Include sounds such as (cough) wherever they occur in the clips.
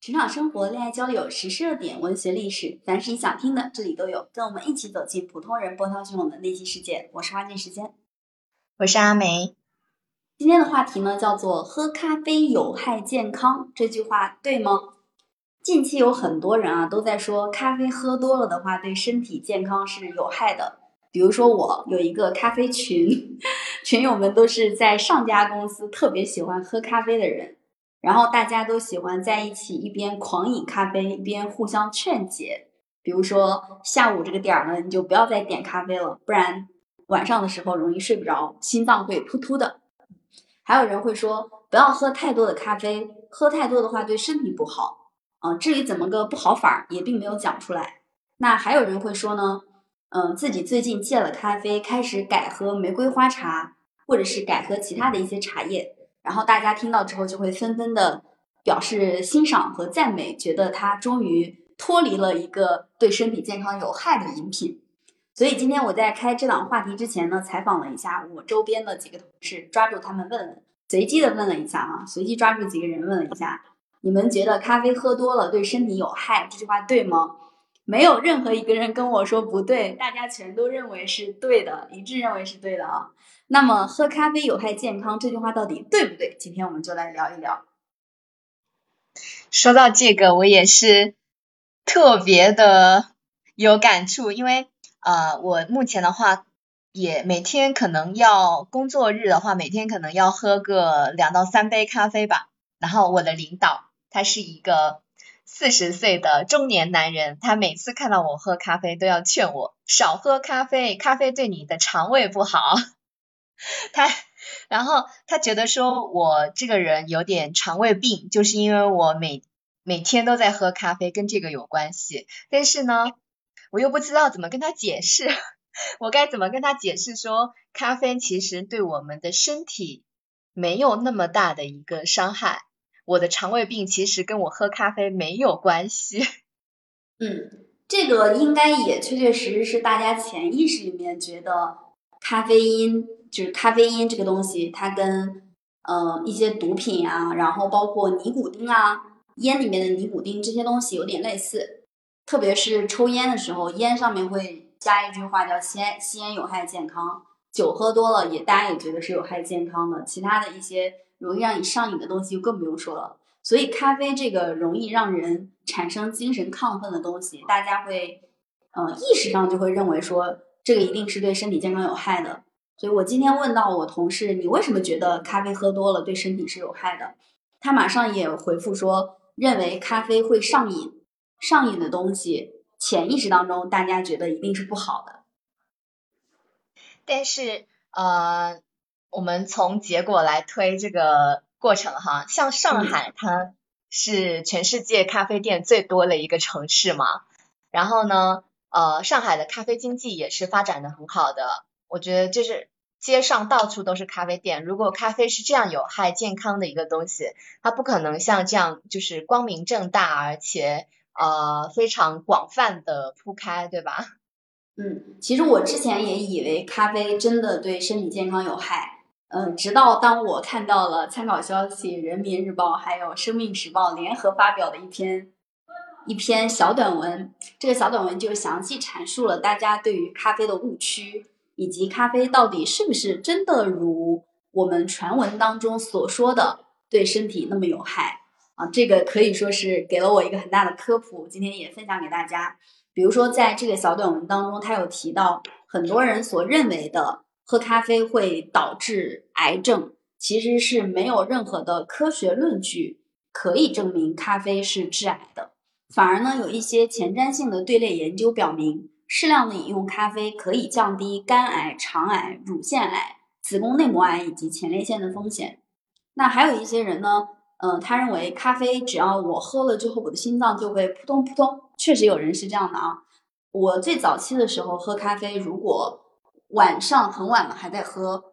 职场生活、恋爱交友、时事热点、文学历史，凡是你想听的，这里都有。跟我们一起走进普通人波涛汹涌的内心世界。我是花间时间，我是阿梅。今天的话题呢，叫做“喝咖啡有害健康”。这句话对吗？近期有很多人啊都在说，咖啡喝多了的话，对身体健康是有害的。比如说，我有一个咖啡群，(laughs) 群友们都是在上家公司特别喜欢喝咖啡的人。然后大家都喜欢在一起一边狂饮咖啡，一边互相劝解。比如说下午这个点儿呢，你就不要再点咖啡了，不然晚上的时候容易睡不着，心脏会突突的。还有人会说不要喝太多的咖啡，喝太多的话对身体不好。啊，至于怎么个不好法儿，也并没有讲出来。那还有人会说呢，嗯，自己最近戒了咖啡，开始改喝玫瑰花茶，或者是改喝其他的一些茶叶。然后大家听到之后就会纷纷的表示欣赏和赞美，觉得他终于脱离了一个对身体健康有害的饮品。所以今天我在开这档话题之前呢，采访了一下我周边的几个同事，抓住他们问问，随机的问了一下啊，随机抓住几个人问了一下，你们觉得咖啡喝多了对身体有害？这句话对吗？没有任何一个人跟我说不对，大家全都认为是对的，一致认为是对的啊。那么，喝咖啡有害健康这句话到底对不对？今天我们就来聊一聊。说到这个，我也是特别的有感触，因为呃，我目前的话也每天可能要工作日的话，每天可能要喝个两到三杯咖啡吧。然后我的领导他是一个四十岁的中年男人，他每次看到我喝咖啡都要劝我少喝咖啡，咖啡对你的肠胃不好。(laughs) 他，然后他觉得说我这个人有点肠胃病，就是因为我每每天都在喝咖啡，跟这个有关系。但是呢，我又不知道怎么跟他解释，(laughs) 我该怎么跟他解释说，咖啡其实对我们的身体没有那么大的一个伤害，我的肠胃病其实跟我喝咖啡没有关系。(laughs) 嗯，这个应该也确确实实是大家潜意识里面觉得咖啡因。就是咖啡因这个东西，它跟呃一些毒品啊，然后包括尼古丁啊，烟里面的尼古丁这些东西有点类似。特别是抽烟的时候，烟上面会加一句话叫“吸吸烟有害健康”。酒喝多了也大家也觉得是有害健康的。其他的一些容易让你上瘾的东西就更不用说了。所以咖啡这个容易让人产生精神亢奋的东西，大家会呃意识上就会认为说这个一定是对身体健康有害的。所以我今天问到我同事，你为什么觉得咖啡喝多了对身体是有害的？他马上也回复说，认为咖啡会上瘾，上瘾的东西，潜意识当中大家觉得一定是不好的。但是呃，我们从结果来推这个过程哈，像上海，它是全世界咖啡店最多的一个城市嘛，然后呢，呃，上海的咖啡经济也是发展的很好的。我觉得就是街上到处都是咖啡店。如果咖啡是这样有害健康的一个东西，它不可能像这样就是光明正大，而且呃非常广泛的铺开，对吧？嗯，其实我之前也以为咖啡真的对身体健康有害，嗯，直到当我看到了参考消息、人民日报还有生命时报联合发表的一篇一篇小短文，这个小短文就详细阐述了大家对于咖啡的误区。以及咖啡到底是不是真的如我们传闻当中所说的对身体那么有害啊？这个可以说是给了我一个很大的科普，今天也分享给大家。比如说，在这个小短文当中，他有提到很多人所认为的喝咖啡会导致癌症，其实是没有任何的科学论据可以证明咖啡是致癌的，反而呢，有一些前瞻性的队列研究表明。适量的饮用咖啡可以降低肝癌、肠癌、乳腺癌、子宫内膜癌以及前列腺的风险。那还有一些人呢，嗯，他认为咖啡只要我喝了之后，我的心脏就会扑通扑通。确实有人是这样的啊。我最早期的时候喝咖啡，如果晚上很晚了还在喝，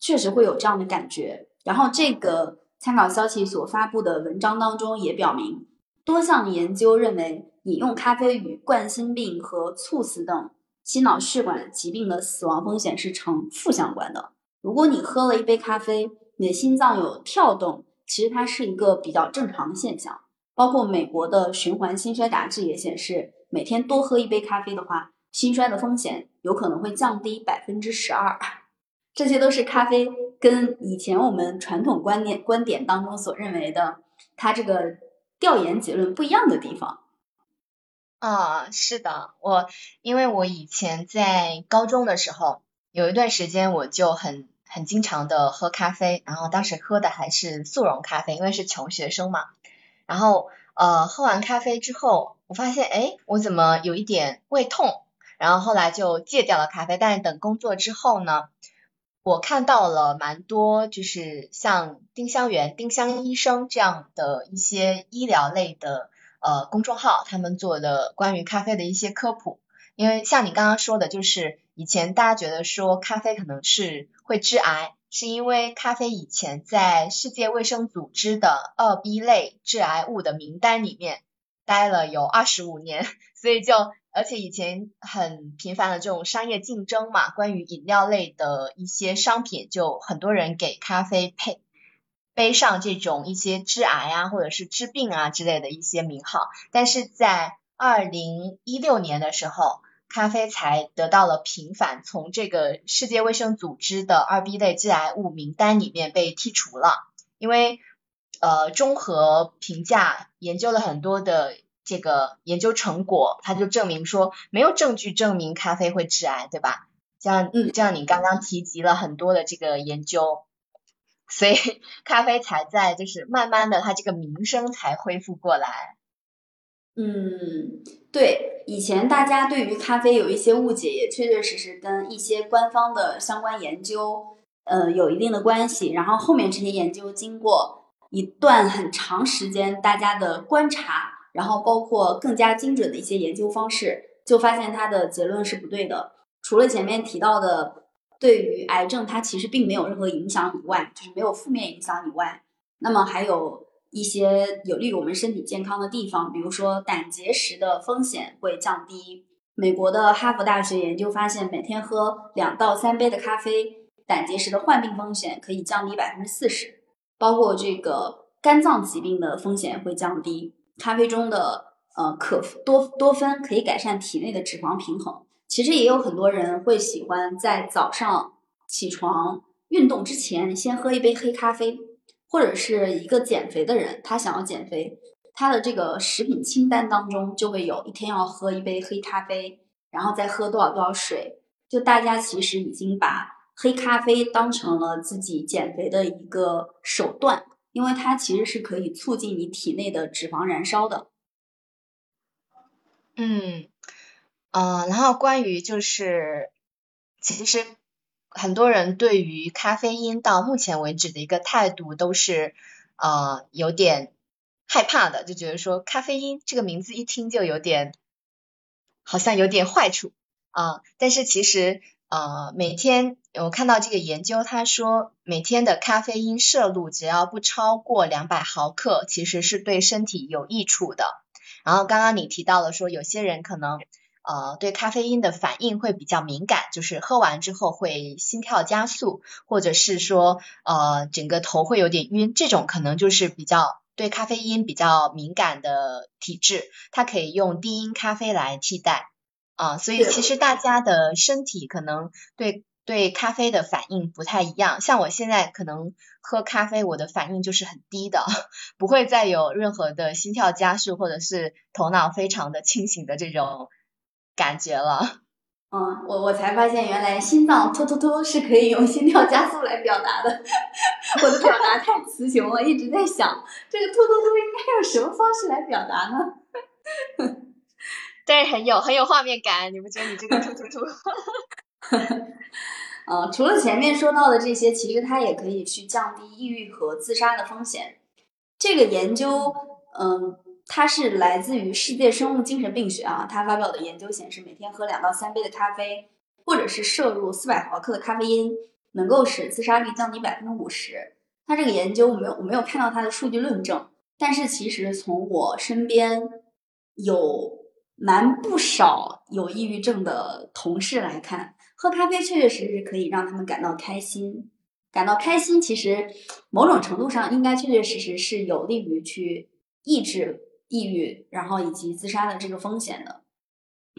确实会有这样的感觉。然后这个参考消息所发布的文章当中也表明，多项研究认为。饮用咖啡与冠心病和猝死等心脑血管疾病的死亡风险是呈负相关的。如果你喝了一杯咖啡，你的心脏有跳动，其实它是一个比较正常的现象。包括美国的循环心衰杂志也显示，每天多喝一杯咖啡的话，心衰的风险有可能会降低百分之十二。这些都是咖啡跟以前我们传统观念观点当中所认为的，它这个调研结论不一样的地方。啊，是的，我因为我以前在高中的时候，有一段时间我就很很经常的喝咖啡，然后当时喝的还是速溶咖啡，因为是穷学生嘛。然后呃，喝完咖啡之后，我发现哎，我怎么有一点胃痛？然后后来就戒掉了咖啡。但是等工作之后呢，我看到了蛮多，就是像丁香园、丁香医生这样的一些医疗类的呃公众号，他们做的关于咖啡的一些科普。因为像你刚刚说的，就是以前大家觉得说咖啡可能是会致癌。是因为咖啡以前在世界卫生组织的二 B 类致癌物的名单里面待了有二十五年，所以就而且以前很频繁的这种商业竞争嘛，关于饮料类的一些商品，就很多人给咖啡配背上这种一些致癌啊或者是治病啊之类的一些名号，但是在二零一六年的时候。咖啡才得到了平反，从这个世界卫生组织的二 B 类致癌物名单里面被剔除了。因为呃，综合评价研究了很多的这个研究成果，它就证明说没有证据证明咖啡会致癌，对吧？像嗯，像你刚刚提及了很多的这个研究，所以咖啡才在就是慢慢的，它这个名声才恢复过来。嗯，对，以前大家对于咖啡有一些误解，也确确实实跟一些官方的相关研究，呃，有一定的关系。然后后面这些研究经过一段很长时间大家的观察，然后包括更加精准的一些研究方式，就发现它的结论是不对的。除了前面提到的对于癌症它其实并没有任何影响以外，就是没有负面影响以外，那么还有。一些有利于我们身体健康的地方，比如说胆结石的风险会降低。美国的哈佛大学研究发现，每天喝两到三杯的咖啡，胆结石的患病风险可以降低百分之四十。包括这个肝脏疾病的风险会降低。咖啡中的呃可多多酚可以改善体内的脂肪平衡。其实也有很多人会喜欢在早上起床运动之前先喝一杯黑咖啡。或者是一个减肥的人，他想要减肥，他的这个食品清单当中就会有一天要喝一杯黑咖啡，然后再喝多少多少水。就大家其实已经把黑咖啡当成了自己减肥的一个手段，因为它其实是可以促进你体内的脂肪燃烧的。嗯，呃，然后关于就是其实。很多人对于咖啡因到目前为止的一个态度都是呃有点害怕的，就觉得说咖啡因这个名字一听就有点好像有点坏处啊。但是其实呃每天我看到这个研究，他说每天的咖啡因摄入只要不超过两百毫克，其实是对身体有益处的。然后刚刚你提到了说有些人可能。呃，对咖啡因的反应会比较敏感，就是喝完之后会心跳加速，或者是说呃整个头会有点晕，这种可能就是比较对咖啡因比较敏感的体质，它可以用低因咖啡来替代啊。所以其实大家的身体可能对对咖啡的反应不太一样，像我现在可能喝咖啡，我的反应就是很低的，(laughs) 不会再有任何的心跳加速，或者是头脑非常的清醒的这种。感觉了，嗯，我我才发现原来心脏突突突是可以用心跳加速来表达的，(laughs) 我的表达太词穷了，一直在想这个突突突应该用什么方式来表达呢？(laughs) 对，很有很有画面感，你不觉得你这个突突突？(laughs) 呃，除了前面说到的这些，其实它也可以去降低抑郁和自杀的风险。这个研究，嗯。它是来自于世界生物精神病学啊，他发表的研究显示，每天喝两到三杯的咖啡，或者是摄入四百毫克的咖啡因，能够使自杀率降低百分之五十。他这个研究我没有我没有看到他的数据论证，但是其实从我身边有蛮不少有抑郁症的同事来看，喝咖啡确确实实可以让他们感到开心，感到开心，其实某种程度上应该确确实实是有利于去。抑制抑郁，然后以及自杀的这个风险的。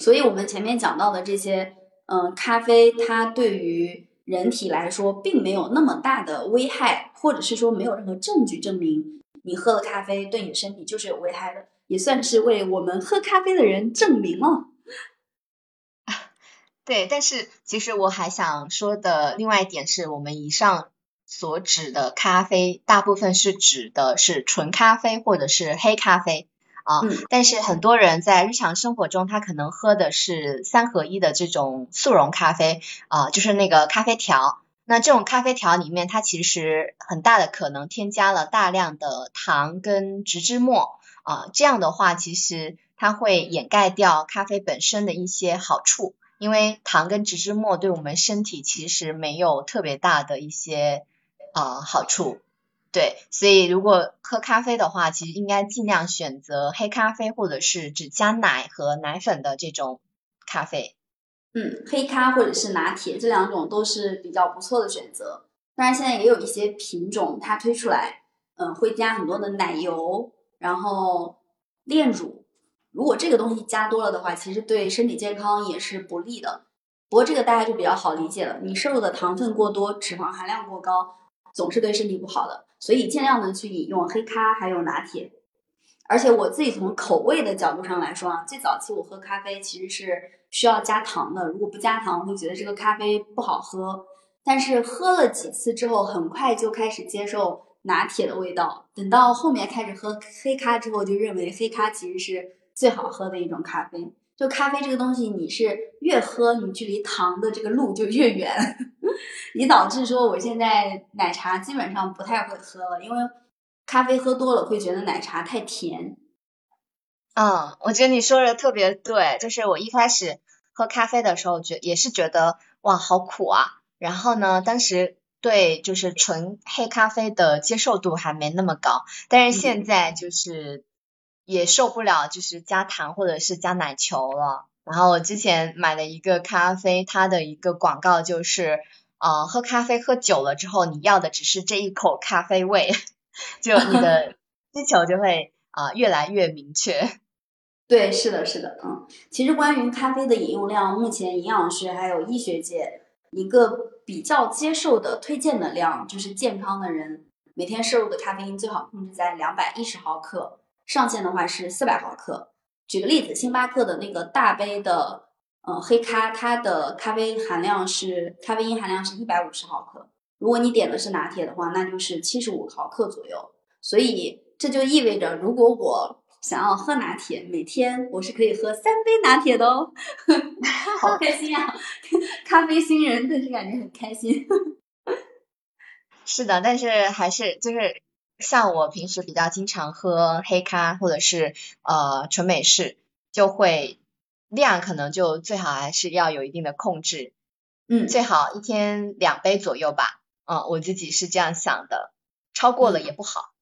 所以，我们前面讲到的这些，嗯，咖啡它对于人体来说并没有那么大的危害，或者是说没有任何证据证明你喝了咖啡对你的身体就是有危害的，也算是为我们喝咖啡的人证明了。对，但是其实我还想说的另外一点是，我们以上所指的咖啡，大部分是指的是纯咖啡或者是黑咖啡啊。但是很多人在日常生活中，他可能喝的是三合一的这种速溶咖啡啊，就是那个咖啡条。那这种咖啡条里面，它其实很大的可能添加了大量的糖跟植脂末啊。这样的话，其实它会掩盖掉咖啡本身的一些好处。因为糖跟植脂末对我们身体其实没有特别大的一些啊好处，对，所以如果喝咖啡的话，其实应该尽量选择黑咖啡或者是只加奶和奶粉的这种咖啡。嗯，黑咖或者是拿铁这两种都是比较不错的选择。当然，现在也有一些品种它推出来，嗯，会加很多的奶油，然后炼乳。如果这个东西加多了的话，其实对身体健康也是不利的。不过这个大家就比较好理解了，你摄入的糖分过多、脂肪含量过高，总是对身体不好的。所以尽量的去饮用黑咖还有拿铁。而且我自己从口味的角度上来说啊，最早期我喝咖啡其实是需要加糖的，如果不加糖，我会觉得这个咖啡不好喝。但是喝了几次之后，很快就开始接受拿铁的味道。等到后面开始喝黑咖之后，就认为黑咖其实是。最好喝的一种咖啡，就咖啡这个东西，你是越喝，你距离糖的这个路就越远，(laughs) 你导致说我现在奶茶基本上不太会喝了，因为咖啡喝多了会觉得奶茶太甜。嗯，我觉得你说的特别对，就是我一开始喝咖啡的时候，觉也是觉得哇好苦啊，然后呢，当时对就是纯黑咖啡的接受度还没那么高，但是现在就是。也受不了，就是加糖或者是加奶球了。然后我之前买了一个咖啡，它的一个广告就是，呃，喝咖啡喝久了之后，你要的只是这一口咖啡味，(laughs) 就你的 (laughs) 需求就会啊越来越明确。对，是的，是的，嗯，其实关于咖啡的饮用量，目前营养学还有医学界一个比较接受的推荐的量，就是健康的人每天摄入的咖啡因最好控制在两百一十毫克。上限的话是四百毫克。举个例子，星巴克的那个大杯的呃黑咖，它的咖啡含量是咖啡因含量是一百五十毫克。如果你点的是拿铁的话，那就是七十五毫克左右。所以这就意味着，如果我想要喝拿铁，每天我是可以喝三杯拿铁的哦。(laughs) 好开心啊！(laughs) 咖啡新人顿时感觉很开心。(laughs) 是的，但是还是就是。像我平时比较经常喝黑咖或者是呃纯美式，就会量可能就最好还是要有一定的控制，嗯，最好一天两杯左右吧，嗯，我自己是这样想的，超过了也不好。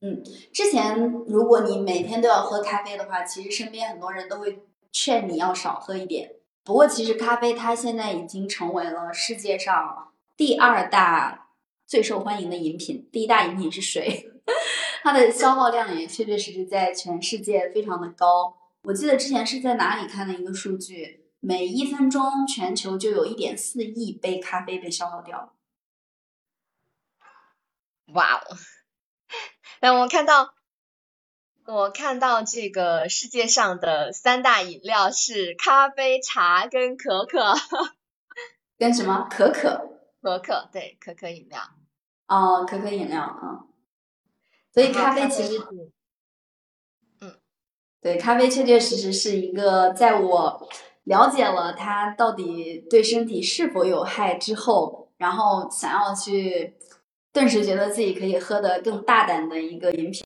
嗯，之前如果你每天都要喝咖啡的话，其实身边很多人都会劝你要少喝一点。不过其实咖啡它现在已经成为了世界上第二大。最受欢迎的饮品，第一大饮品是水，(laughs) 它的消耗量也确确实实在全世界非常的高。我记得之前是在哪里看的一个数据，每一分钟全球就有一点四亿杯咖啡被消耗掉。哇哦！那我看到，我看到这个世界上的三大饮料是咖啡、茶跟可可，(laughs) 跟什么可可？可可对可可饮料哦，可可饮料啊，所以咖啡其实，嗯，对，咖啡确确实实是一个，在我了解了它到底对身体是否有害之后，然后想要去顿时觉得自己可以喝的更大胆的一个饮品。